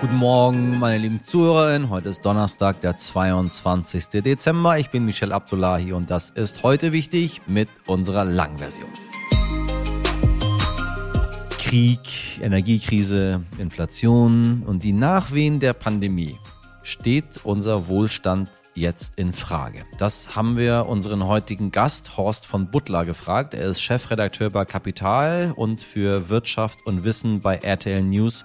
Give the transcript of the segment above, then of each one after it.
Guten Morgen, meine lieben Zuhörerinnen. Heute ist Donnerstag, der 22. Dezember. Ich bin Michel Abdullahi und das ist heute wichtig mit unserer Langversion. Krieg, Energiekrise, Inflation und die Nachwehen der Pandemie steht unser Wohlstand jetzt in Frage? Das haben wir unseren heutigen Gast Horst von Butler gefragt. Er ist Chefredakteur bei Kapital und für Wirtschaft und Wissen bei RTL News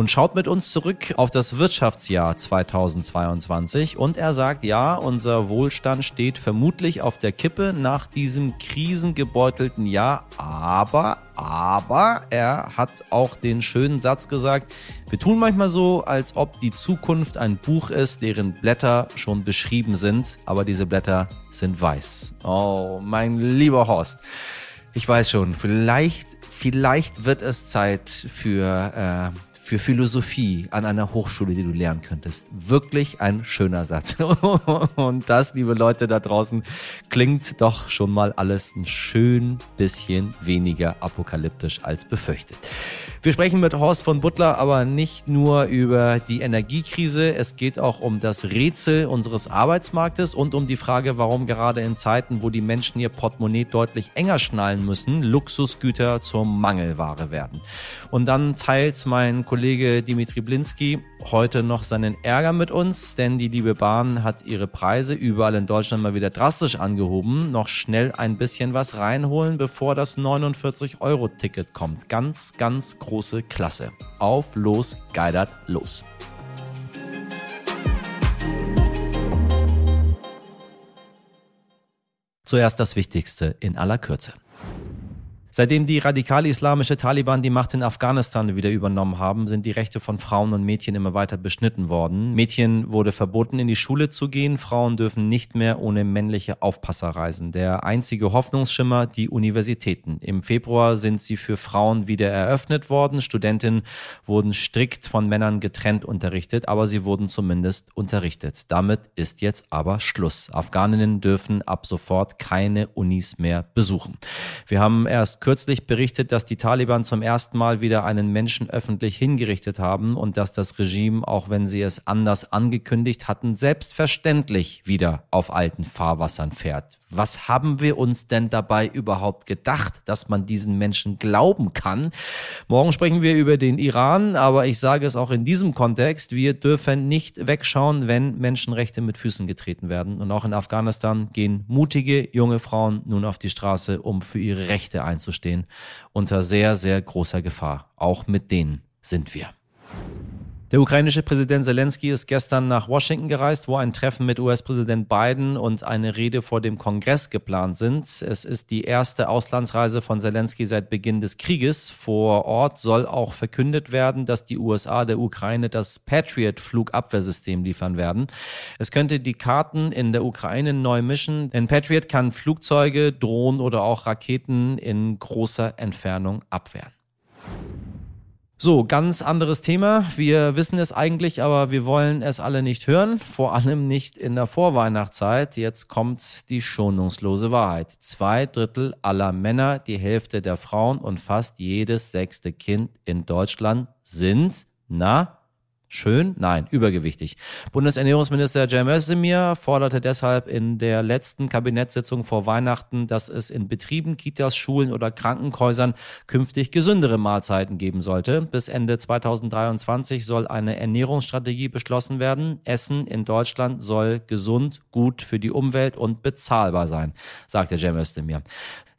und schaut mit uns zurück auf das Wirtschaftsjahr 2022 und er sagt, ja, unser Wohlstand steht vermutlich auf der Kippe nach diesem krisengebeutelten Jahr, aber, aber er hat auch den schönen Satz gesagt, wir tun manchmal so, als ob die Zukunft ein Buch ist, deren Blätter schon beschrieben sind, aber diese Blätter sind weiß. Oh, mein lieber Horst. Ich weiß schon, vielleicht, vielleicht wird es Zeit für äh, für Philosophie an einer Hochschule, die du lernen könntest. Wirklich ein schöner Satz. Und das, liebe Leute da draußen, klingt doch schon mal alles ein schön bisschen weniger apokalyptisch als befürchtet. Wir sprechen mit Horst von Butler aber nicht nur über die Energiekrise. Es geht auch um das Rätsel unseres Arbeitsmarktes und um die Frage, warum gerade in Zeiten, wo die Menschen ihr Portemonnaie deutlich enger schnallen müssen, Luxusgüter zur Mangelware werden. Und dann teilt mein Kollege Dimitri Blinski heute noch seinen Ärger mit uns, denn die liebe Bahn hat ihre Preise überall in Deutschland mal wieder drastisch angehoben. Noch schnell ein bisschen was reinholen, bevor das 49-Euro-Ticket kommt. Ganz, ganz große Klasse. Auf, los, geidert, los. Zuerst das Wichtigste in aller Kürze. Seitdem die radikal-islamische Taliban die Macht in Afghanistan wieder übernommen haben, sind die Rechte von Frauen und Mädchen immer weiter beschnitten worden. Mädchen wurde verboten, in die Schule zu gehen. Frauen dürfen nicht mehr ohne männliche Aufpasser reisen. Der einzige Hoffnungsschimmer, die Universitäten. Im Februar sind sie für Frauen wieder eröffnet worden. Studentinnen wurden strikt von Männern getrennt unterrichtet, aber sie wurden zumindest unterrichtet. Damit ist jetzt aber Schluss. Afghaninnen dürfen ab sofort keine Unis mehr besuchen. Wir haben erst kürzlich berichtet, dass die Taliban zum ersten Mal wieder einen Menschen öffentlich hingerichtet haben und dass das Regime, auch wenn sie es anders angekündigt hatten, selbstverständlich wieder auf alten Fahrwassern fährt. Was haben wir uns denn dabei überhaupt gedacht, dass man diesen Menschen glauben kann? Morgen sprechen wir über den Iran, aber ich sage es auch in diesem Kontext, wir dürfen nicht wegschauen, wenn Menschenrechte mit Füßen getreten werden. Und auch in Afghanistan gehen mutige junge Frauen nun auf die Straße, um für ihre Rechte einzustehen, unter sehr, sehr großer Gefahr. Auch mit denen sind wir. Der ukrainische Präsident Zelensky ist gestern nach Washington gereist, wo ein Treffen mit US-Präsident Biden und eine Rede vor dem Kongress geplant sind. Es ist die erste Auslandsreise von Zelensky seit Beginn des Krieges. Vor Ort soll auch verkündet werden, dass die USA der Ukraine das Patriot-Flugabwehrsystem liefern werden. Es könnte die Karten in der Ukraine neu mischen, denn Patriot kann Flugzeuge, Drohnen oder auch Raketen in großer Entfernung abwehren. So, ganz anderes Thema. Wir wissen es eigentlich, aber wir wollen es alle nicht hören. Vor allem nicht in der Vorweihnachtszeit. Jetzt kommt die schonungslose Wahrheit. Zwei Drittel aller Männer, die Hälfte der Frauen und fast jedes sechste Kind in Deutschland sind, na, Schön? Nein, übergewichtig. Bundesernährungsminister Cem Özdemir forderte deshalb in der letzten Kabinettssitzung vor Weihnachten, dass es in Betrieben, Kitas, Schulen oder Krankenhäusern künftig gesündere Mahlzeiten geben sollte. Bis Ende 2023 soll eine Ernährungsstrategie beschlossen werden. Essen in Deutschland soll gesund, gut für die Umwelt und bezahlbar sein, sagte Cem Özdemir.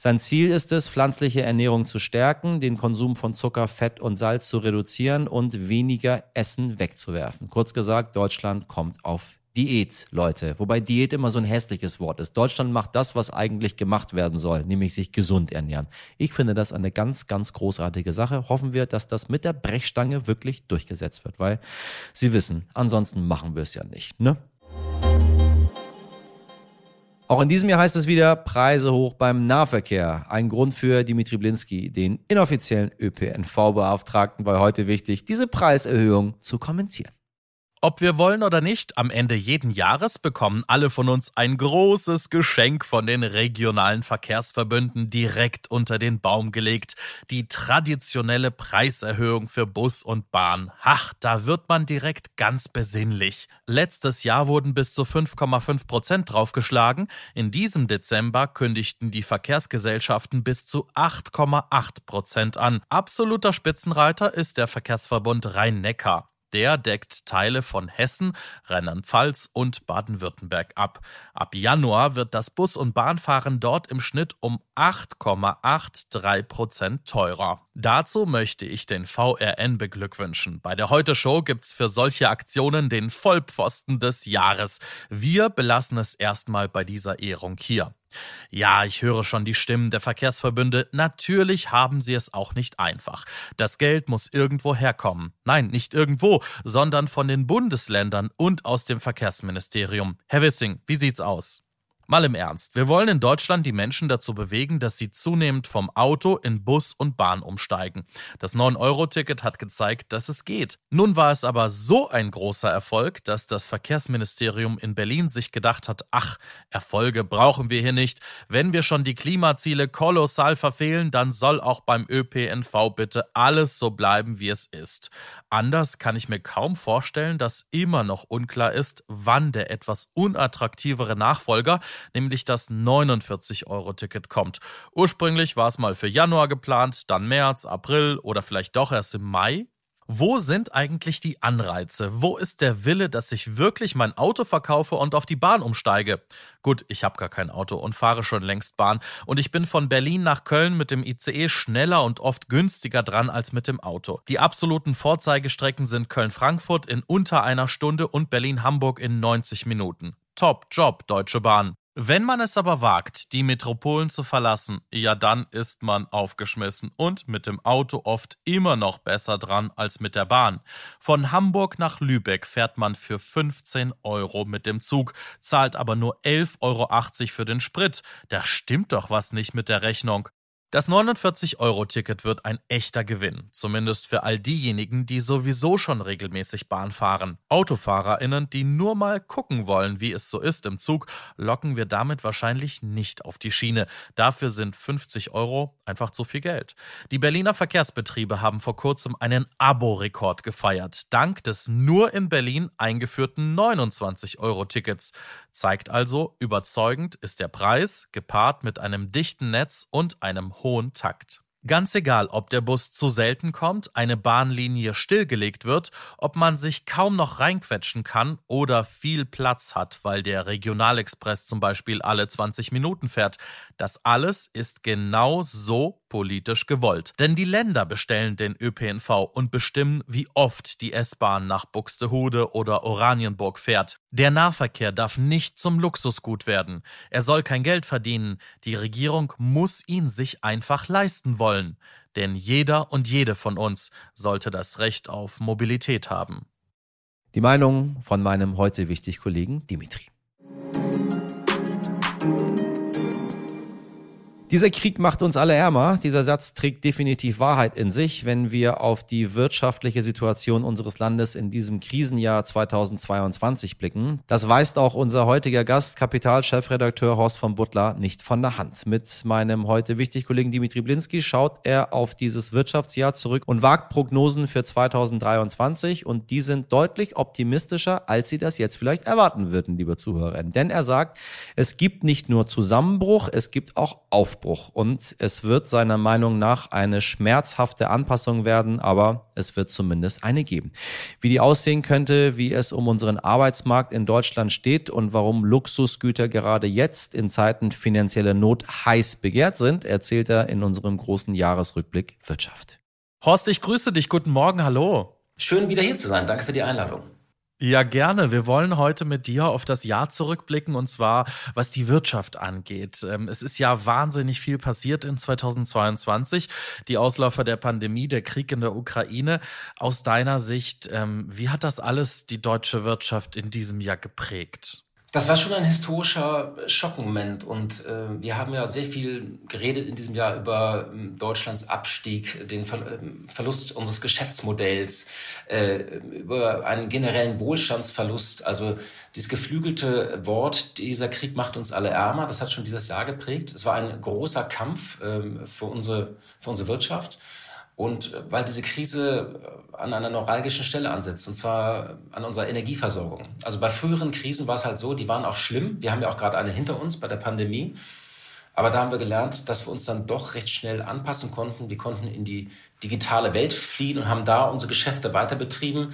Sein Ziel ist es, pflanzliche Ernährung zu stärken, den Konsum von Zucker, Fett und Salz zu reduzieren und weniger Essen wegzuwerfen. Kurz gesagt, Deutschland kommt auf Diät, Leute. Wobei Diät immer so ein hässliches Wort ist. Deutschland macht das, was eigentlich gemacht werden soll, nämlich sich gesund ernähren. Ich finde das eine ganz, ganz großartige Sache. Hoffen wir, dass das mit der Brechstange wirklich durchgesetzt wird, weil Sie wissen, ansonsten machen wir es ja nicht, ne? Auch in diesem Jahr heißt es wieder Preise hoch beim Nahverkehr. Ein Grund für Dimitri Blinski, den inoffiziellen ÖPNV-Beauftragten, war heute wichtig, diese Preiserhöhung zu kommentieren. Ob wir wollen oder nicht, am Ende jeden Jahres bekommen alle von uns ein großes Geschenk von den regionalen Verkehrsverbünden direkt unter den Baum gelegt. Die traditionelle Preiserhöhung für Bus und Bahn. Ach, da wird man direkt ganz besinnlich. Letztes Jahr wurden bis zu 5,5 Prozent draufgeschlagen. In diesem Dezember kündigten die Verkehrsgesellschaften bis zu 8,8 Prozent an. Absoluter Spitzenreiter ist der Verkehrsverbund Rhein-Neckar. Der deckt Teile von Hessen, Rheinland-Pfalz und Baden-Württemberg ab. Ab Januar wird das Bus- und Bahnfahren dort im Schnitt um 8,83 Prozent teurer. Dazu möchte ich den VRN beglückwünschen. Bei der Heute-Show gibt's für solche Aktionen den Vollpfosten des Jahres. Wir belassen es erstmal bei dieser Ehrung hier. Ja, ich höre schon die Stimmen der Verkehrsverbünde. Natürlich haben sie es auch nicht einfach. Das Geld muss irgendwo herkommen. Nein, nicht irgendwo, sondern von den Bundesländern und aus dem Verkehrsministerium. Herr Wissing, wie sieht's aus? Mal im Ernst, wir wollen in Deutschland die Menschen dazu bewegen, dass sie zunehmend vom Auto in Bus und Bahn umsteigen. Das 9-Euro-Ticket hat gezeigt, dass es geht. Nun war es aber so ein großer Erfolg, dass das Verkehrsministerium in Berlin sich gedacht hat, ach, Erfolge brauchen wir hier nicht. Wenn wir schon die Klimaziele kolossal verfehlen, dann soll auch beim ÖPNV bitte alles so bleiben, wie es ist. Anders kann ich mir kaum vorstellen, dass immer noch unklar ist, wann der etwas unattraktivere Nachfolger nämlich das 49-Euro-Ticket kommt. Ursprünglich war es mal für Januar geplant, dann März, April oder vielleicht doch erst im Mai. Wo sind eigentlich die Anreize? Wo ist der Wille, dass ich wirklich mein Auto verkaufe und auf die Bahn umsteige? Gut, ich habe gar kein Auto und fahre schon längst Bahn und ich bin von Berlin nach Köln mit dem ICE schneller und oft günstiger dran als mit dem Auto. Die absoluten Vorzeigestrecken sind Köln-Frankfurt in unter einer Stunde und Berlin-Hamburg in 90 Minuten. Top Job, Deutsche Bahn. Wenn man es aber wagt, die Metropolen zu verlassen, ja dann ist man aufgeschmissen und mit dem Auto oft immer noch besser dran als mit der Bahn. Von Hamburg nach Lübeck fährt man für 15 Euro mit dem Zug, zahlt aber nur 11,80 Euro für den Sprit. Da stimmt doch was nicht mit der Rechnung. Das 49-Euro-Ticket wird ein echter Gewinn, zumindest für all diejenigen, die sowieso schon regelmäßig Bahn fahren. AutofahrerInnen, die nur mal gucken wollen, wie es so ist im Zug, locken wir damit wahrscheinlich nicht auf die Schiene. Dafür sind 50 Euro einfach zu viel Geld. Die Berliner Verkehrsbetriebe haben vor kurzem einen Abo-Rekord gefeiert, dank des nur in Berlin eingeführten 29-Euro-Tickets. Zeigt also, überzeugend ist der Preis, gepaart mit einem dichten Netz und einem hohen Takt. Ganz egal, ob der Bus zu selten kommt, eine Bahnlinie stillgelegt wird, ob man sich kaum noch reinquetschen kann oder viel Platz hat, weil der Regionalexpress zum Beispiel alle 20 Minuten fährt. Das alles ist genau so politisch gewollt. Denn die Länder bestellen den ÖPNV und bestimmen, wie oft die S-Bahn nach Buxtehude oder Oranienburg fährt. Der Nahverkehr darf nicht zum Luxusgut werden. Er soll kein Geld verdienen. Die Regierung muss ihn sich einfach leisten wollen denn jeder und jede von uns sollte das Recht auf Mobilität haben. Die Meinung von meinem heute wichtig Kollegen Dimitri. Dieser Krieg macht uns alle ärmer. Dieser Satz trägt definitiv Wahrheit in sich, wenn wir auf die wirtschaftliche Situation unseres Landes in diesem Krisenjahr 2022 blicken. Das weist auch unser heutiger Gast, Kapital-Chefredakteur Horst von Butler, nicht von der Hand. Mit meinem heute wichtig Kollegen Dimitri Blinski schaut er auf dieses Wirtschaftsjahr zurück und wagt Prognosen für 2023 und die sind deutlich optimistischer, als Sie das jetzt vielleicht erwarten würden, liebe Zuhörerinnen. Denn er sagt, es gibt nicht nur Zusammenbruch, es gibt auch Aufbruch. Aufbruch. Und es wird seiner Meinung nach eine schmerzhafte Anpassung werden, aber es wird zumindest eine geben. Wie die aussehen könnte, wie es um unseren Arbeitsmarkt in Deutschland steht und warum Luxusgüter gerade jetzt in Zeiten finanzieller Not heiß begehrt sind, erzählt er in unserem großen Jahresrückblick Wirtschaft. Horst, ich grüße dich. Guten Morgen. Hallo. Schön wieder hier zu sein. Danke für die Einladung. Ja, gerne. Wir wollen heute mit dir auf das Jahr zurückblicken und zwar, was die Wirtschaft angeht. Ähm, es ist ja wahnsinnig viel passiert in 2022. Die Ausläufer der Pandemie, der Krieg in der Ukraine. Aus deiner Sicht, ähm, wie hat das alles die deutsche Wirtschaft in diesem Jahr geprägt? Das war schon ein historischer Schockmoment und äh, wir haben ja sehr viel geredet in diesem Jahr über äh, Deutschlands Abstieg, den Ver äh, Verlust unseres Geschäftsmodells, äh, über einen generellen Wohlstandsverlust. Also dieses geflügelte Wort, dieser Krieg macht uns alle ärmer, das hat schon dieses Jahr geprägt. Es war ein großer Kampf ähm, für, unsere, für unsere Wirtschaft. Und äh, weil diese Krise äh, an einer neuralgischen Stelle ansetzt, und zwar an unserer Energieversorgung. Also bei früheren Krisen war es halt so, die waren auch schlimm. Wir haben ja auch gerade eine hinter uns bei der Pandemie. Aber da haben wir gelernt, dass wir uns dann doch recht schnell anpassen konnten. Wir konnten in die digitale Welt fliehen und haben da unsere Geschäfte weiter betrieben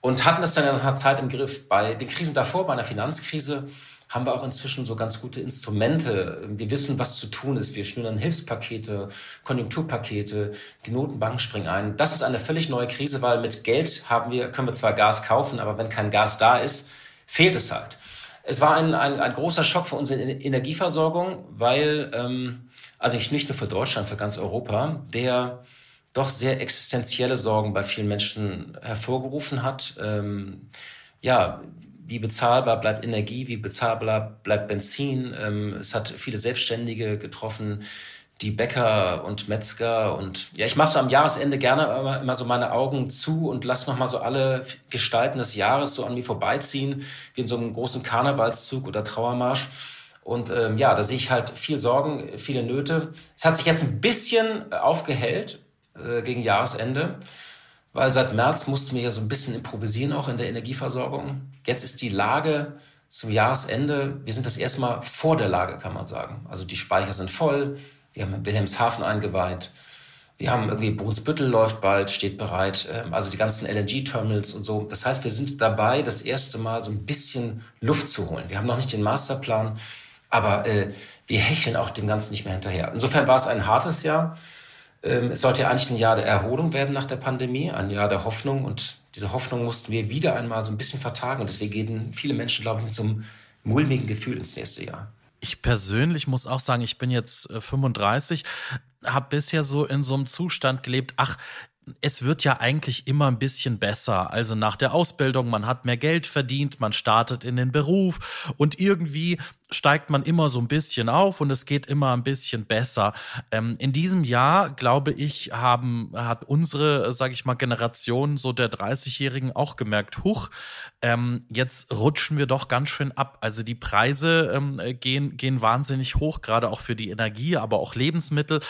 und hatten das dann in einer Zeit im Griff. Bei den Krisen davor, bei einer Finanzkrise, haben wir auch inzwischen so ganz gute Instrumente. Wir wissen, was zu tun ist. Wir schnüren Hilfspakete, Konjunkturpakete, die Notenbanken springen ein. Das ist eine völlig neue Krise, weil mit Geld haben wir, können wir zwar Gas kaufen, aber wenn kein Gas da ist, fehlt es halt. Es war ein, ein, ein großer Schock für unsere Energieversorgung, weil, ähm, also nicht nur für Deutschland, für ganz Europa, der doch sehr existenzielle Sorgen bei vielen Menschen hervorgerufen hat. Ähm, ja, wie bezahlbar bleibt Energie, wie bezahlbar bleibt Benzin. Ähm, es hat viele Selbstständige getroffen, die Bäcker und Metzger und ja, ich mache so am Jahresende gerne immer, so meine Augen zu und lass noch mal so alle Gestalten des Jahres so an mir vorbeiziehen, wie in so einem großen Karnevalszug oder Trauermarsch. Und ähm, ja, da sehe ich halt viel Sorgen, viele Nöte. Es hat sich jetzt ein bisschen aufgehellt äh, gegen Jahresende weil seit März mussten wir ja so ein bisschen improvisieren auch in der Energieversorgung. Jetzt ist die Lage zum Jahresende, wir sind das erste Mal vor der Lage, kann man sagen. Also die Speicher sind voll, wir haben Wilhelmshaven eingeweiht, wir haben irgendwie Brunsbüttel läuft bald, steht bereit, ähm, also die ganzen LNG-Terminals und so. Das heißt, wir sind dabei, das erste Mal so ein bisschen Luft zu holen. Wir haben noch nicht den Masterplan, aber äh, wir hecheln auch dem Ganzen nicht mehr hinterher. Insofern war es ein hartes Jahr. Ähm, es sollte ja eigentlich ein Jahr der Erholung werden nach der Pandemie, ein Jahr der Hoffnung. Und diese Hoffnung mussten wir wieder einmal so ein bisschen vertagen. Und deswegen gehen viele Menschen, glaube ich, mit so einem mulmigen Gefühl ins nächste Jahr. Ich persönlich muss auch sagen, ich bin jetzt 35, äh, habe bisher so in so einem Zustand gelebt, ach, es wird ja eigentlich immer ein bisschen besser. Also nach der Ausbildung, man hat mehr Geld verdient, man startet in den Beruf und irgendwie steigt man immer so ein bisschen auf und es geht immer ein bisschen besser. Ähm, in diesem Jahr, glaube ich, haben, hat unsere, sage ich mal, Generation so der 30-Jährigen auch gemerkt, huch, ähm, jetzt rutschen wir doch ganz schön ab. Also die Preise ähm, gehen, gehen wahnsinnig hoch, gerade auch für die Energie, aber auch Lebensmittel.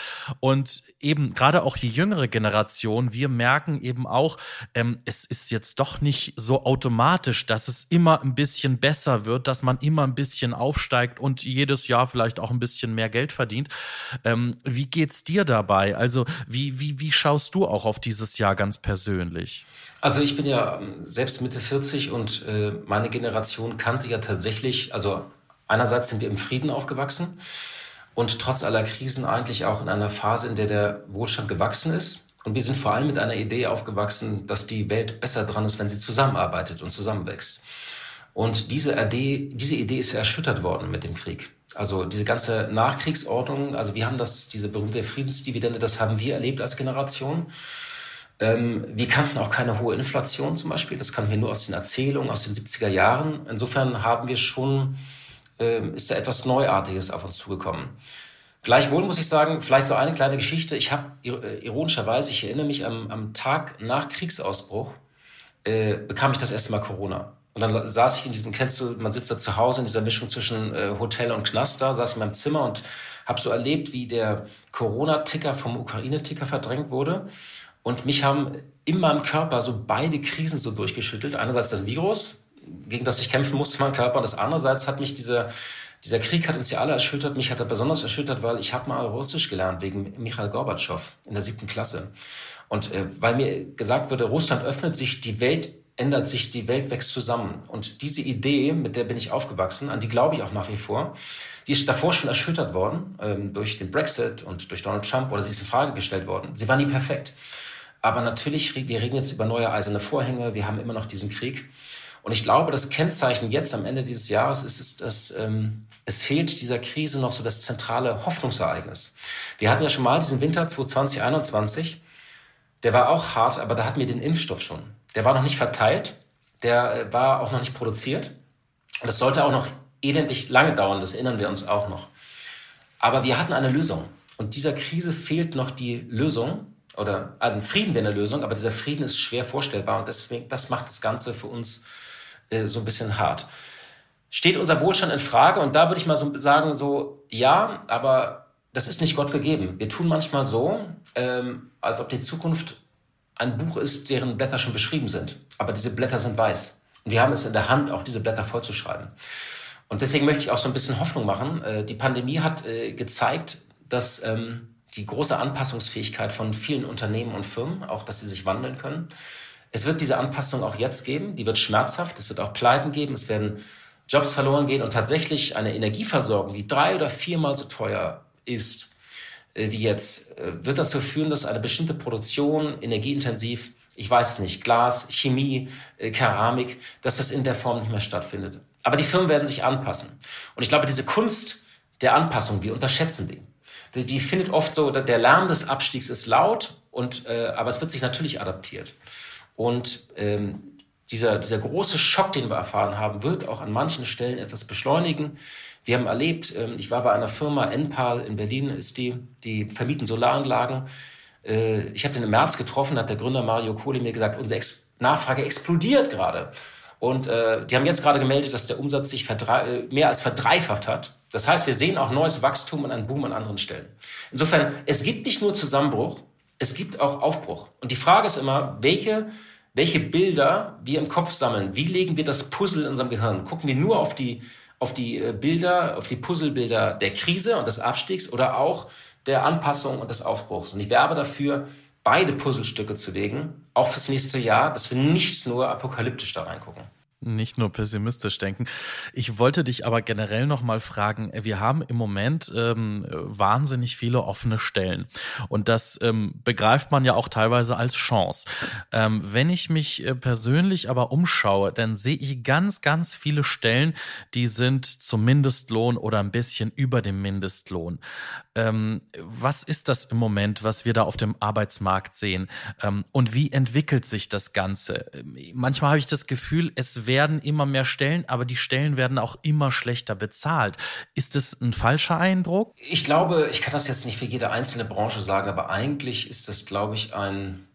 Und eben gerade auch die jüngere Generation, wir merken eben auch, ähm, es ist jetzt doch nicht so automatisch, dass es immer ein bisschen besser wird, dass man immer ein bisschen aufsteigt und jedes Jahr vielleicht auch ein bisschen mehr Geld verdient. Ähm, wie geht's dir dabei? Also wie, wie, wie schaust du auch auf dieses Jahr ganz persönlich? Also ich bin ja ähm, selbst Mitte 40 und äh, meine Generation kannte ja tatsächlich, also einerseits sind wir im Frieden aufgewachsen und trotz aller Krisen eigentlich auch in einer Phase, in der der Wohlstand gewachsen ist. Und wir sind vor allem mit einer Idee aufgewachsen, dass die Welt besser dran ist, wenn sie zusammenarbeitet und zusammenwächst. Und diese Idee, diese Idee ist erschüttert worden mit dem Krieg. Also diese ganze Nachkriegsordnung, also wir haben das, diese berühmte Friedensdividende, das haben wir erlebt als Generation. Ähm, wir kannten auch keine hohe Inflation zum Beispiel. Das kannten wir nur aus den Erzählungen aus den 70er Jahren. Insofern haben wir schon, äh, ist da etwas Neuartiges auf uns zugekommen. Gleichwohl muss ich sagen, vielleicht so eine kleine Geschichte. Ich habe äh, ironischerweise, ich erinnere mich am, am Tag nach Kriegsausbruch, äh, bekam ich das erste Mal Corona. Und dann saß ich in diesem, kennst du, man sitzt da zu Hause in dieser Mischung zwischen äh, Hotel und Knast da, saß in meinem Zimmer und habe so erlebt, wie der Corona-Ticker vom Ukraine-Ticker verdrängt wurde. Und mich haben in meinem Körper so beide Krisen so durchgeschüttelt. Einerseits das Virus, gegen das ich kämpfen musste, mein Körper. Und das andererseits hat mich dieser, dieser Krieg hat uns ja alle erschüttert. Mich hat er besonders erschüttert, weil ich habe mal Russisch gelernt wegen Michael Gorbatschow in der siebten Klasse. Und äh, weil mir gesagt wurde, Russland öffnet sich, die Welt ändert sich, die Welt wächst zusammen. Und diese Idee, mit der bin ich aufgewachsen, an die glaube ich auch nach wie vor, die ist davor schon erschüttert worden ähm, durch den Brexit und durch Donald Trump oder sie ist in Frage gestellt worden. Sie war nie perfekt. Aber natürlich, wir reden jetzt über neue eiserne Vorhänge, wir haben immer noch diesen Krieg. Und ich glaube, das Kennzeichen jetzt am Ende dieses Jahres ist, ist dass ähm, es fehlt dieser Krise noch so das zentrale Hoffnungsereignis. Wir hatten ja schon mal diesen Winter 2020, 2021, der war auch hart, aber da hatten wir den Impfstoff schon. Der war noch nicht verteilt, der äh, war auch noch nicht produziert. Und es sollte auch noch elendig lange dauern, das erinnern wir uns auch noch. Aber wir hatten eine Lösung. Und dieser Krise fehlt noch die Lösung. Oder also ein Frieden wäre eine Lösung, aber dieser Frieden ist schwer vorstellbar. Und deswegen, das macht das Ganze für uns äh, so ein bisschen hart. Steht unser Wohlstand in Frage? Und da würde ich mal so sagen, so, ja, aber das ist nicht Gott gegeben. Wir tun manchmal so, ähm, als ob die Zukunft ein Buch ist, deren Blätter schon beschrieben sind. Aber diese Blätter sind weiß. Und wir haben es in der Hand, auch diese Blätter vollzuschreiben. Und deswegen möchte ich auch so ein bisschen Hoffnung machen. Äh, die Pandemie hat äh, gezeigt, dass ähm, die große Anpassungsfähigkeit von vielen Unternehmen und Firmen, auch dass sie sich wandeln können. Es wird diese Anpassung auch jetzt geben, die wird schmerzhaft, es wird auch Pleiten geben, es werden Jobs verloren gehen und tatsächlich eine Energieversorgung, die drei oder viermal so teuer ist wie jetzt, äh, wird dazu führen, dass eine bestimmte Produktion energieintensiv, ich weiß es nicht, Glas, Chemie, äh, Keramik, dass das in der Form nicht mehr stattfindet. Aber die Firmen werden sich anpassen. Und ich glaube, diese Kunst der Anpassung, wir unterschätzen die. Die, die findet oft so, der Lärm des Abstiegs ist laut, und, äh, aber es wird sich natürlich adaptiert. Und ähm, dieser, dieser große Schock, den wir erfahren haben, wird auch an manchen Stellen etwas beschleunigen. Wir haben erlebt, ähm, ich war bei einer Firma, Enpal in Berlin ist die, die vermieten Solaranlagen. Äh, ich habe den im März getroffen, hat der Gründer Mario Kohli mir gesagt, unsere Nachfrage explodiert gerade. Und äh, die haben jetzt gerade gemeldet, dass der Umsatz sich äh, mehr als verdreifacht hat. Das heißt, wir sehen auch neues Wachstum und einen Boom an anderen Stellen. Insofern, es gibt nicht nur Zusammenbruch, es gibt auch Aufbruch. Und die Frage ist immer, welche, welche Bilder wir im Kopf sammeln. Wie legen wir das Puzzle in unserem Gehirn? Gucken wir nur auf die, auf die äh, Bilder, auf die Puzzlebilder der Krise und des Abstiegs oder auch der Anpassung und des Aufbruchs? Und ich werbe dafür, beide Puzzlestücke zu legen, auch fürs nächste Jahr, dass wir nicht nur apokalyptisch da reingucken nicht nur pessimistisch denken. Ich wollte dich aber generell noch mal fragen, wir haben im Moment ähm, wahnsinnig viele offene Stellen und das ähm, begreift man ja auch teilweise als Chance. Ähm, wenn ich mich äh, persönlich aber umschaue, dann sehe ich ganz, ganz viele Stellen, die sind zum Mindestlohn oder ein bisschen über dem Mindestlohn. Ähm, was ist das im Moment, was wir da auf dem Arbeitsmarkt sehen ähm, und wie entwickelt sich das Ganze? Manchmal habe ich das Gefühl, es werden immer mehr Stellen, aber die Stellen werden auch immer schlechter bezahlt. Ist das ein falscher Eindruck? Ich glaube, ich kann das jetzt nicht für jede einzelne Branche sagen, aber eigentlich ist das, glaube ich, ein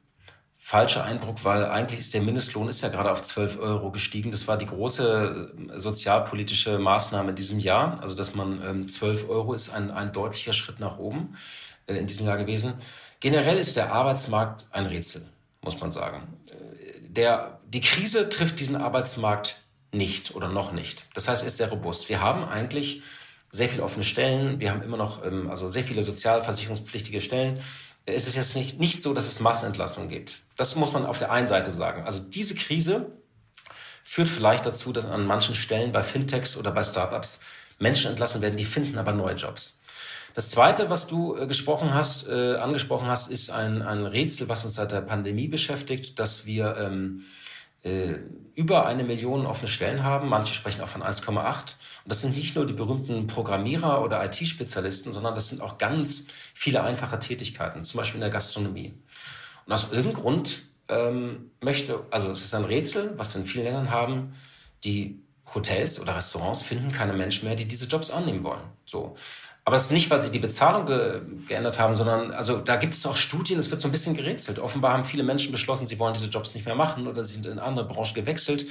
falscher Eindruck, weil eigentlich ist der Mindestlohn ist ja gerade auf 12 Euro gestiegen. Das war die große äh, sozialpolitische Maßnahme in diesem Jahr. Also, dass man ähm, 12 Euro ist ein, ein deutlicher Schritt nach oben äh, in diesem Jahr gewesen. Generell ist der Arbeitsmarkt ein Rätsel, muss man sagen. Äh, der die Krise trifft diesen Arbeitsmarkt nicht oder noch nicht. Das heißt, er ist sehr robust. Wir haben eigentlich sehr viele offene Stellen. Wir haben immer noch ähm, also sehr viele sozialversicherungspflichtige Stellen. Es ist jetzt nicht, nicht so, dass es Massenentlassungen gibt. Das muss man auf der einen Seite sagen. Also diese Krise führt vielleicht dazu, dass an manchen Stellen bei Fintechs oder bei Startups Menschen entlassen werden, die finden aber neue Jobs. Das Zweite, was du äh, gesprochen hast, äh, angesprochen hast, ist ein, ein Rätsel, was uns seit der Pandemie beschäftigt, dass wir ähm, äh, über eine Million offene Stellen haben. Manche sprechen auch von 1,8. Und das sind nicht nur die berühmten Programmierer oder IT-Spezialisten, sondern das sind auch ganz viele einfache Tätigkeiten, zum Beispiel in der Gastronomie. Und aus irgendeinem Grund ähm, möchte, also es ist ein Rätsel, was wir in vielen Ländern haben, die Hotels oder Restaurants finden keine Menschen mehr, die diese Jobs annehmen wollen. So. Aber es ist nicht, weil sie die Bezahlung ge geändert haben, sondern also da gibt es auch Studien, es wird so ein bisschen gerätselt. Offenbar haben viele Menschen beschlossen, sie wollen diese Jobs nicht mehr machen oder sie sind in andere Branchen gewechselt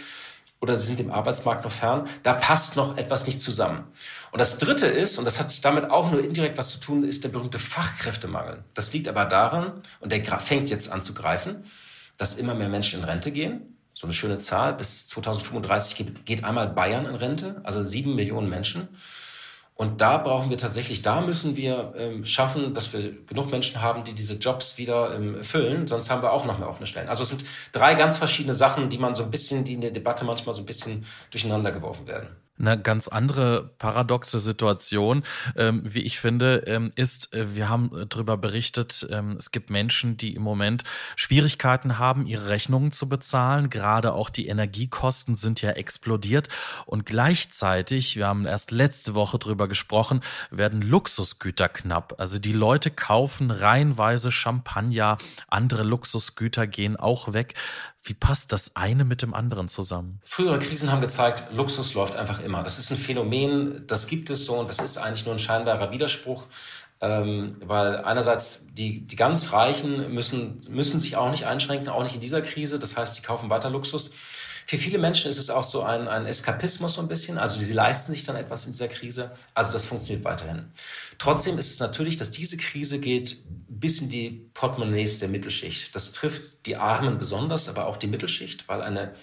oder sie sind dem Arbeitsmarkt noch fern. Da passt noch etwas nicht zusammen. Und das Dritte ist, und das hat damit auch nur indirekt was zu tun, ist der berühmte Fachkräftemangel. Das liegt aber daran, und der fängt jetzt an zu greifen, dass immer mehr Menschen in Rente gehen. So eine schöne Zahl. Bis 2035 geht, geht einmal Bayern in Rente, also sieben Millionen Menschen. Und da brauchen wir tatsächlich, da müssen wir ähm, schaffen, dass wir genug Menschen haben, die diese Jobs wieder ähm, füllen. Sonst haben wir auch noch mehr offene Stellen. Also es sind drei ganz verschiedene Sachen, die man so ein bisschen, die in der Debatte manchmal so ein bisschen durcheinander geworfen werden. Eine ganz andere paradoxe Situation, ähm, wie ich finde, ähm, ist, äh, wir haben darüber berichtet, ähm, es gibt Menschen, die im Moment Schwierigkeiten haben, ihre Rechnungen zu bezahlen. Gerade auch die Energiekosten sind ja explodiert. Und gleichzeitig, wir haben erst letzte Woche drüber gesprochen, werden Luxusgüter knapp. Also die Leute kaufen reihenweise Champagner, andere Luxusgüter gehen auch weg. Wie passt das eine mit dem anderen zusammen? Frühere Krisen haben gezeigt, Luxus läuft einfach immer. Das ist ein Phänomen, das gibt es so und das ist eigentlich nur ein scheinbarer Widerspruch. Ähm, weil einerseits die, die ganz Reichen müssen, müssen sich auch nicht einschränken, auch nicht in dieser Krise. Das heißt, die kaufen weiter Luxus. Für viele Menschen ist es auch so ein, ein Eskapismus so ein bisschen. Also sie leisten sich dann etwas in dieser Krise. Also das funktioniert weiterhin. Trotzdem ist es natürlich, dass diese Krise geht bis in die Portemonnaies der Mittelschicht. Das trifft die Armen besonders, aber auch die Mittelschicht, weil eine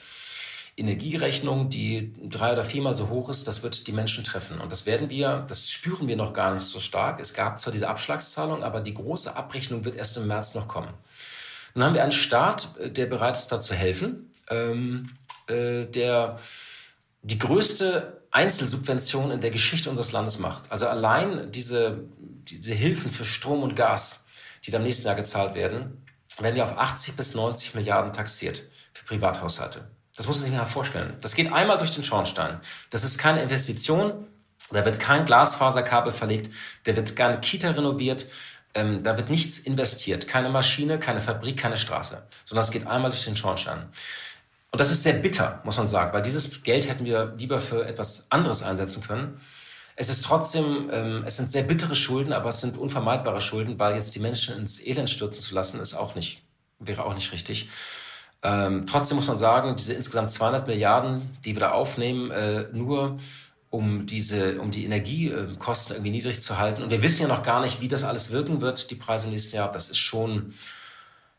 Energierechnung, die drei oder viermal so hoch ist, das wird die Menschen treffen. Und das werden wir, das spüren wir noch gar nicht so stark. Es gab zwar diese Abschlagszahlung, aber die große Abrechnung wird erst im März noch kommen. Nun haben wir einen Staat, der bereit ist, da zu helfen, ähm, äh, der die größte Einzelsubvention in der Geschichte unseres Landes macht. Also allein diese, diese Hilfen für Strom und Gas, die dann im nächsten Jahr gezahlt werden, werden ja auf 80 bis 90 Milliarden taxiert für Privathaushalte. Das muss man sich mal vorstellen. Das geht einmal durch den Schornstein. Das ist keine Investition. Da wird kein Glasfaserkabel verlegt. Da wird keine Kita renoviert. Ähm, da wird nichts investiert. Keine Maschine, keine Fabrik, keine Straße. Sondern es geht einmal durch den Schornstein. Und das ist sehr bitter, muss man sagen, weil dieses Geld hätten wir lieber für etwas anderes einsetzen können. Es ist trotzdem, ähm, es sind sehr bittere Schulden, aber es sind unvermeidbare Schulden, weil jetzt die Menschen ins Elend stürzen zu lassen, ist auch nicht, wäre auch nicht richtig. Ähm, trotzdem muss man sagen, diese insgesamt 200 Milliarden, die wir da aufnehmen, äh, nur um diese, um die Energiekosten irgendwie niedrig zu halten. Und wir wissen ja noch gar nicht, wie das alles wirken wird, die Preise im nächsten Jahr. Das ist schon,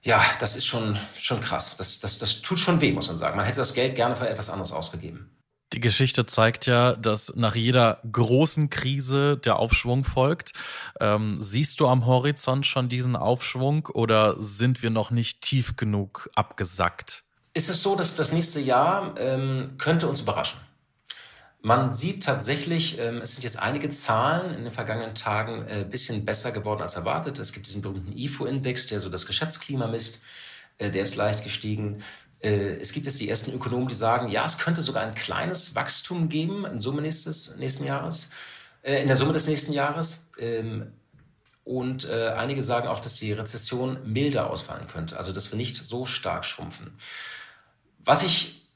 ja, das ist schon, schon krass. Das, das, das tut schon weh, muss man sagen. Man hätte das Geld gerne für etwas anderes ausgegeben. Die Geschichte zeigt ja, dass nach jeder großen Krise der Aufschwung folgt. Ähm, siehst du am Horizont schon diesen Aufschwung oder sind wir noch nicht tief genug abgesackt? Ist es so, dass das nächste Jahr ähm, könnte uns überraschen? Man sieht tatsächlich, ähm, es sind jetzt einige Zahlen in den vergangenen Tagen ein äh, bisschen besser geworden als erwartet. Es gibt diesen berühmten IFO-Index, der so das Geschäftsklima misst. Äh, der ist leicht gestiegen. Äh, es gibt jetzt die ersten Ökonomen, die sagen, ja, es könnte sogar ein kleines Wachstum geben in Summe nächstes, nächsten Jahres, äh, in der Summe des nächsten Jahres. Ähm, und äh, einige sagen auch, dass die Rezession milder ausfallen könnte, also dass wir nicht so stark schrumpfen. Was ich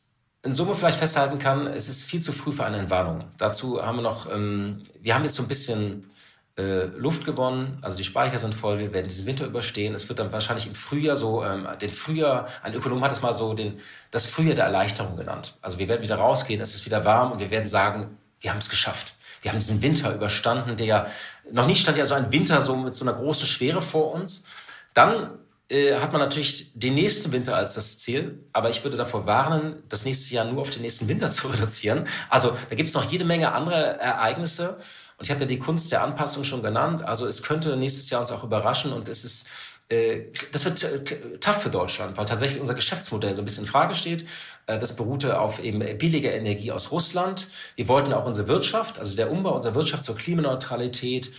in Summe vielleicht festhalten kann, es ist viel zu früh für eine Entwarnung. Dazu haben wir noch, ähm, wir haben jetzt so ein bisschen äh, Luft gewonnen, also die Speicher sind voll, wir werden diesen Winter überstehen. Es wird dann wahrscheinlich im Frühjahr so, ähm, den Frühjahr, ein Ökonom hat es mal so den, das Frühjahr der Erleichterung genannt. Also wir werden wieder rausgehen, es ist wieder warm und wir werden sagen, wir haben es geschafft. Wir haben diesen Winter überstanden, der ja, noch nie stand ja so ein Winter so mit so einer großen Schwere vor uns. Dann äh, hat man natürlich den nächsten Winter als das Ziel, aber ich würde davor warnen, das nächste Jahr nur auf den nächsten Winter zu reduzieren. Also da gibt es noch jede Menge andere Ereignisse und ich habe ja die Kunst der Anpassung schon genannt. Also es könnte nächstes Jahr uns auch überraschen und es ist äh, das wird äh, tough für Deutschland, weil tatsächlich unser Geschäftsmodell so ein bisschen in Frage steht. Äh, das beruhte auf eben billiger Energie aus Russland. Wir wollten auch unsere Wirtschaft, also der Umbau unserer Wirtschaft zur Klimaneutralität,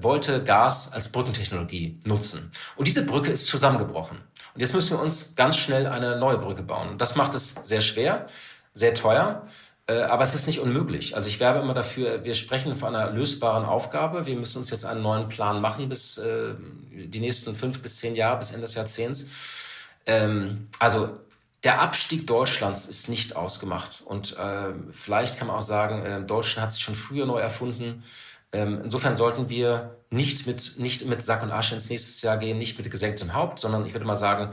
wollte Gas als Brückentechnologie nutzen. Und diese Brücke ist zusammengebrochen. Und jetzt müssen wir uns ganz schnell eine neue Brücke bauen. Das macht es sehr schwer, sehr teuer. Äh, aber es ist nicht unmöglich. Also ich werbe immer dafür, wir sprechen von einer lösbaren Aufgabe. Wir müssen uns jetzt einen neuen Plan machen bis äh, die nächsten fünf bis zehn Jahre, bis Ende des Jahrzehnts. Ähm, also der Abstieg Deutschlands ist nicht ausgemacht. Und äh, vielleicht kann man auch sagen, äh, Deutschland hat sich schon früher neu erfunden. Ähm, insofern sollten wir nicht mit, nicht mit Sack und Asche ins nächste Jahr gehen, nicht mit gesenktem Haupt, sondern ich würde mal sagen,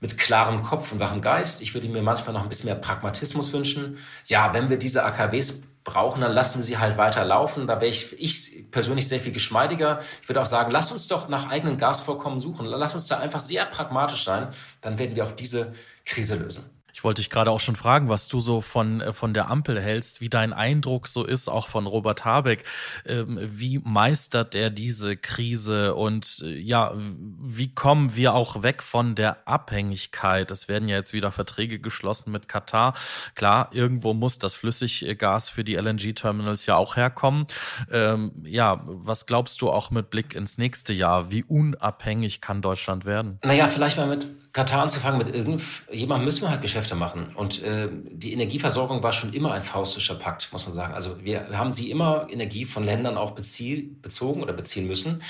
mit klarem Kopf und wachem Geist. Ich würde mir manchmal noch ein bisschen mehr Pragmatismus wünschen. Ja, wenn wir diese AKWs brauchen, dann lassen wir sie halt weiter laufen. Da wäre ich, ich persönlich sehr viel geschmeidiger. Ich würde auch sagen, lass uns doch nach eigenen Gasvorkommen suchen. Lass uns da einfach sehr pragmatisch sein. Dann werden wir auch diese Krise lösen. Ich wollte dich gerade auch schon fragen, was du so von, äh, von der Ampel hältst, wie dein Eindruck so ist, auch von Robert Habeck. Ähm, wie meistert er diese Krise und äh, ja, wie kommen wir auch weg von der Abhängigkeit? Es werden ja jetzt wieder Verträge geschlossen mit Katar. Klar, irgendwo muss das Flüssiggas für die LNG-Terminals ja auch herkommen. Ähm, ja, was glaubst du auch mit Blick ins nächste Jahr? Wie unabhängig kann Deutschland werden? Naja, vielleicht mal mit Katar anzufangen, mit irgendjemandem müssen wir halt Geschäfte machen. Und äh, die Energieversorgung war schon immer ein faustischer Pakt, muss man sagen. Also wir haben sie immer Energie von Ländern auch bezieh, bezogen oder beziehen müssen,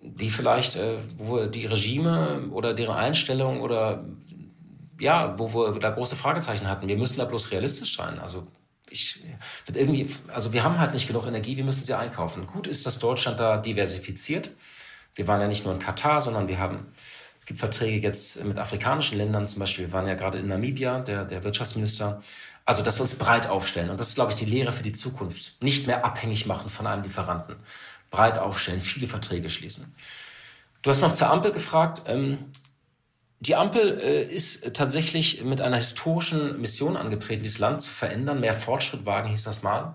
die vielleicht, äh, wo die Regime oder deren Einstellung oder ja, wo wir da große Fragezeichen hatten. Wir müssen da bloß realistisch sein. Also ich, irgendwie, also wir haben halt nicht genug Energie, wir müssen sie einkaufen. Gut ist, dass Deutschland da diversifiziert. Wir waren ja nicht nur in Katar, sondern wir haben, es gibt Verträge jetzt mit afrikanischen Ländern, zum Beispiel, wir waren ja gerade in Namibia, der, der Wirtschaftsminister. Also, dass wir uns breit aufstellen. Und das ist, glaube ich, die Lehre für die Zukunft. Nicht mehr abhängig machen von einem Lieferanten. Breit aufstellen, viele Verträge schließen. Du hast noch zur Ampel gefragt. Ähm, die Ampel äh, ist tatsächlich mit einer historischen Mission angetreten, dieses Land zu verändern. Mehr Fortschritt wagen hieß das mal.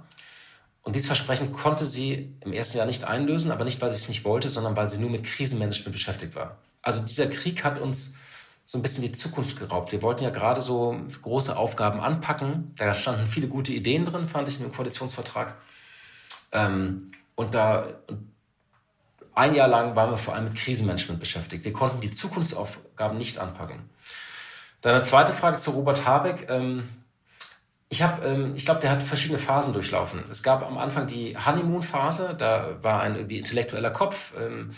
Und dieses Versprechen konnte sie im ersten Jahr nicht einlösen, aber nicht, weil sie es nicht wollte, sondern weil sie nur mit Krisenmanagement beschäftigt war. Also dieser Krieg hat uns so ein bisschen die Zukunft geraubt. Wir wollten ja gerade so große Aufgaben anpacken. Da standen viele gute Ideen drin, fand ich, in dem Koalitionsvertrag. Ähm, und da, ein Jahr lang waren wir vor allem mit Krisenmanagement beschäftigt. Wir konnten die Zukunftsaufgaben nicht anpacken. Dann eine zweite Frage zu Robert Habeck. Ähm, ich ähm, ich glaube, der hat verschiedene Phasen durchlaufen. Es gab am Anfang die Honeymoon-Phase, da war ein irgendwie intellektueller Kopf. Ähm,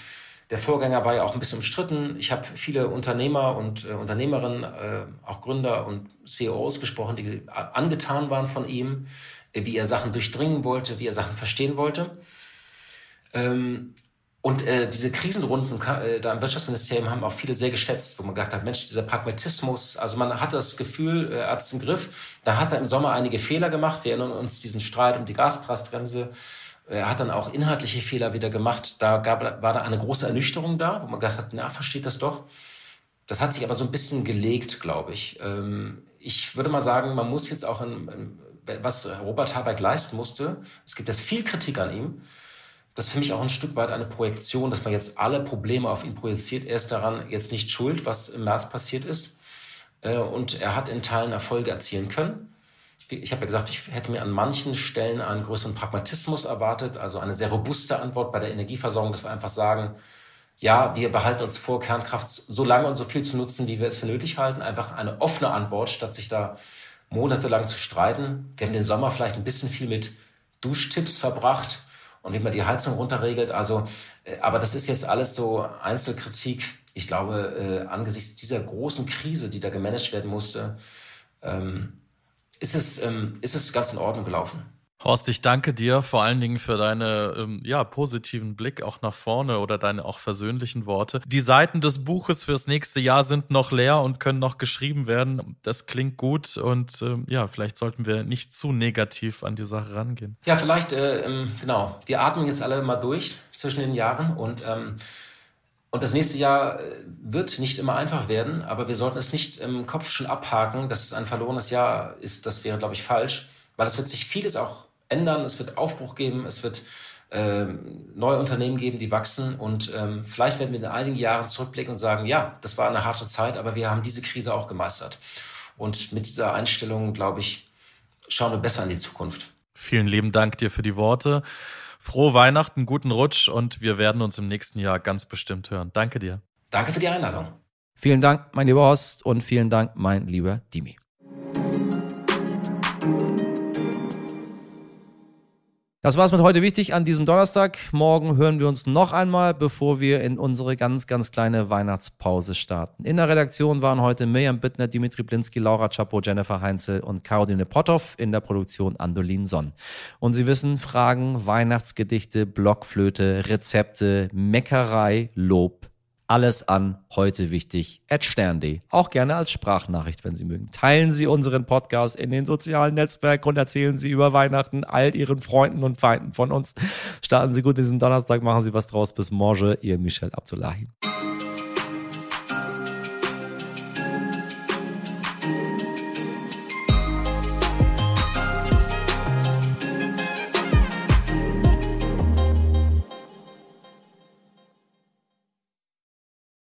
der Vorgänger war ja auch ein bisschen umstritten. Ich habe viele Unternehmer und äh, Unternehmerinnen, äh, auch Gründer und CEOs gesprochen, die angetan waren von ihm, äh, wie er Sachen durchdringen wollte, wie er Sachen verstehen wollte. Ähm, und äh, diese Krisenrunden äh, da im Wirtschaftsministerium haben auch viele sehr geschätzt, wo man gedacht hat, Mensch, dieser Pragmatismus, also man hat das Gefühl, äh, er hat es im Griff. Da hat er im Sommer einige Fehler gemacht. Wir erinnern uns diesen Streit um die Gaspreisbremse. Er hat dann auch inhaltliche Fehler wieder gemacht. Da gab, war da eine große Ernüchterung da, wo man gedacht hat, na, versteht das doch. Das hat sich aber so ein bisschen gelegt, glaube ich. Ähm, ich würde mal sagen, man muss jetzt auch, in, was Robert Habeck leisten musste, es gibt jetzt viel Kritik an ihm, das ist für mich auch ein Stück weit eine Projektion, dass man jetzt alle Probleme auf ihn projiziert. Er ist daran jetzt nicht schuld, was im März passiert ist. Äh, und er hat in Teilen Erfolge erzielen können. Ich habe ja gesagt, ich hätte mir an manchen Stellen einen größeren Pragmatismus erwartet, also eine sehr robuste Antwort bei der Energieversorgung, dass wir einfach sagen, ja, wir behalten uns vor, Kernkraft so lange und so viel zu nutzen, wie wir es für nötig halten. Einfach eine offene Antwort, statt sich da monatelang zu streiten. Wir haben den Sommer vielleicht ein bisschen viel mit Duschtipps verbracht und wie man die Heizung runterregelt. Also, äh, aber das ist jetzt alles so Einzelkritik. Ich glaube, äh, angesichts dieser großen Krise, die da gemanagt werden musste, ähm, ist, es, ähm, ist es ganz in Ordnung gelaufen. Horst, ich danke dir vor allen Dingen für deine ähm, ja, positiven Blick auch nach vorne oder deine auch versöhnlichen Worte. Die Seiten des Buches fürs nächste Jahr sind noch leer und können noch geschrieben werden. Das klingt gut und ähm, ja, vielleicht sollten wir nicht zu negativ an die Sache rangehen. Ja, vielleicht, äh, ähm, genau. Wir atmen jetzt alle mal durch zwischen den Jahren und ähm, und das nächste Jahr äh, wird nicht immer einfach werden, aber wir sollten es nicht im Kopf schon abhaken, dass es ein verlorenes Jahr ist. Das wäre, glaube ich, falsch, weil es wird sich vieles auch ändern, es wird Aufbruch geben, es wird äh, neue Unternehmen geben, die wachsen und ähm, vielleicht werden wir in einigen Jahren zurückblicken und sagen, ja, das war eine harte Zeit, aber wir haben diese Krise auch gemeistert. Und mit dieser Einstellung, glaube ich, schauen wir besser in die Zukunft. Vielen lieben Dank dir für die Worte. Frohe Weihnachten, guten Rutsch und wir werden uns im nächsten Jahr ganz bestimmt hören. Danke dir. Danke für die Einladung. Vielen Dank, mein lieber Horst und vielen Dank, mein lieber Dimi. Das war's mit heute wichtig an diesem Donnerstag. Morgen hören wir uns noch einmal, bevor wir in unsere ganz, ganz kleine Weihnachtspause starten. In der Redaktion waren heute Mirjam Bittner, Dimitri Blinski, Laura Chapo, Jennifer Heinzel und Caroline Potthoff. In der Produktion Andolin Sonn. Und Sie wissen, Fragen, Weihnachtsgedichte, Blockflöte, Rezepte, Meckerei, Lob, alles an heute wichtig at stern.de. Auch gerne als Sprachnachricht, wenn Sie mögen. Teilen Sie unseren Podcast in den sozialen Netzwerken und erzählen Sie über Weihnachten all Ihren Freunden und Feinden von uns. Starten Sie gut diesen Donnerstag, machen Sie was draus. Bis morgen, Ihr Michel Abdullahi.